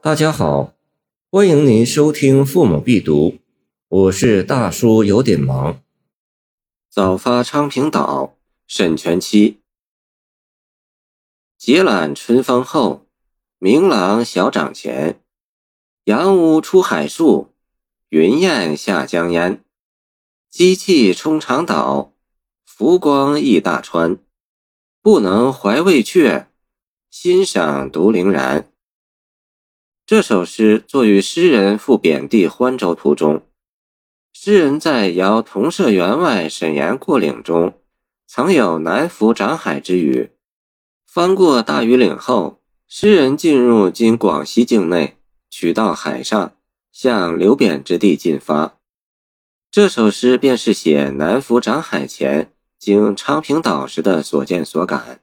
大家好，欢迎您收听《父母必读》，我是大叔，有点忙。早发昌平岛，沈佺期。结览春风后，明朗晓涨前。杨屋出海树，云雁下江烟。机气冲长岛，浮光溢大川。不能怀魏阙，欣赏独陵然。这首诗作于诗人赴贬地欢州途中。诗人在遥同舍员外沈岩过岭中，曾有南浮长海之语。翻过大庾岭后，诗人进入今广西境内，取道海上，向流贬之地进发。这首诗便是写南浮长海前。经昌平岛时的所见所感。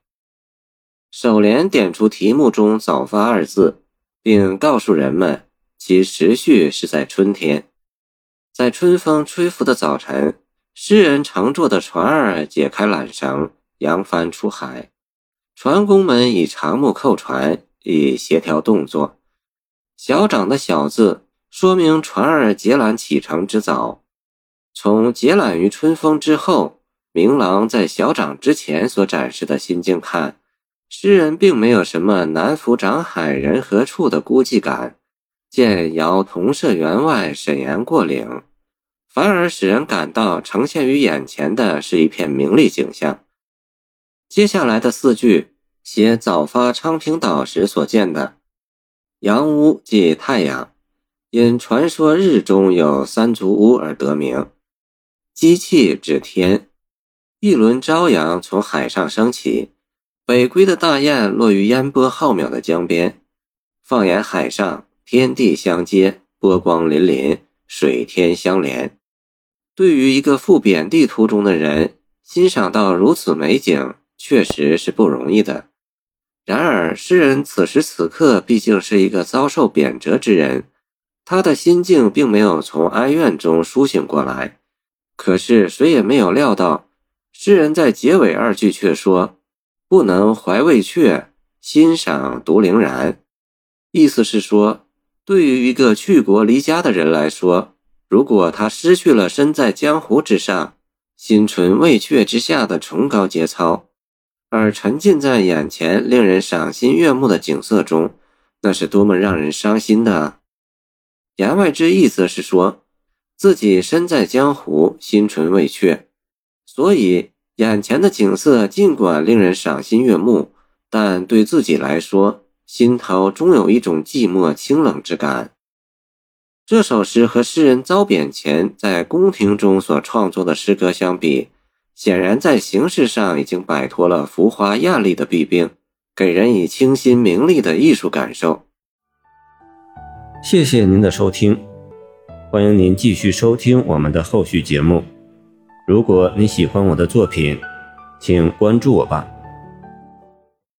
首联点出题目中“早发”二字，并告诉人们其时序是在春天。在春风吹拂的早晨，诗人乘坐的船儿解开缆绳，扬帆出海。船工们以长木扣船，以协调动作。小掌的小字说明船儿结缆启程之早。从结缆于春风之后。明郎在小掌之前所展示的心境看，诗人并没有什么南浮长海人何处的孤寂感，见遥同舍员外沈岩过岭，反而使人感到呈现于眼前的是一片明丽景象。接下来的四句写早发昌平岛时所见的阳屋即太阳，因传说日中有三足乌而得名，机器指天。一轮朝阳从海上升起，北归的大雁落于烟波浩渺的江边。放眼海上，天地相接，波光粼粼，水天相连。对于一个赴贬地途中的人，欣赏到如此美景，确实是不容易的。然而，诗人此时此刻毕竟是一个遭受贬谪之人，他的心境并没有从哀怨中苏醒过来。可是，谁也没有料到。诗人在结尾二句却说：“不能怀魏阙，欣赏独陵然。”意思是说，对于一个去国离家的人来说，如果他失去了身在江湖之上、心存魏阙之下的崇高节操，而沉浸在眼前令人赏心悦目的景色中，那是多么让人伤心的！言外之意则是说，自己身在江湖，心存魏阙。所以，眼前的景色尽管令人赏心悦目，但对自己来说，心头终有一种寂寞清冷之感。这首诗和诗人遭贬前在宫廷中所创作的诗歌相比，显然在形式上已经摆脱了浮华艳丽的弊病，给人以清新明丽的艺术感受。谢谢您的收听，欢迎您继续收听我们的后续节目。如果你喜欢我的作品，请关注我吧。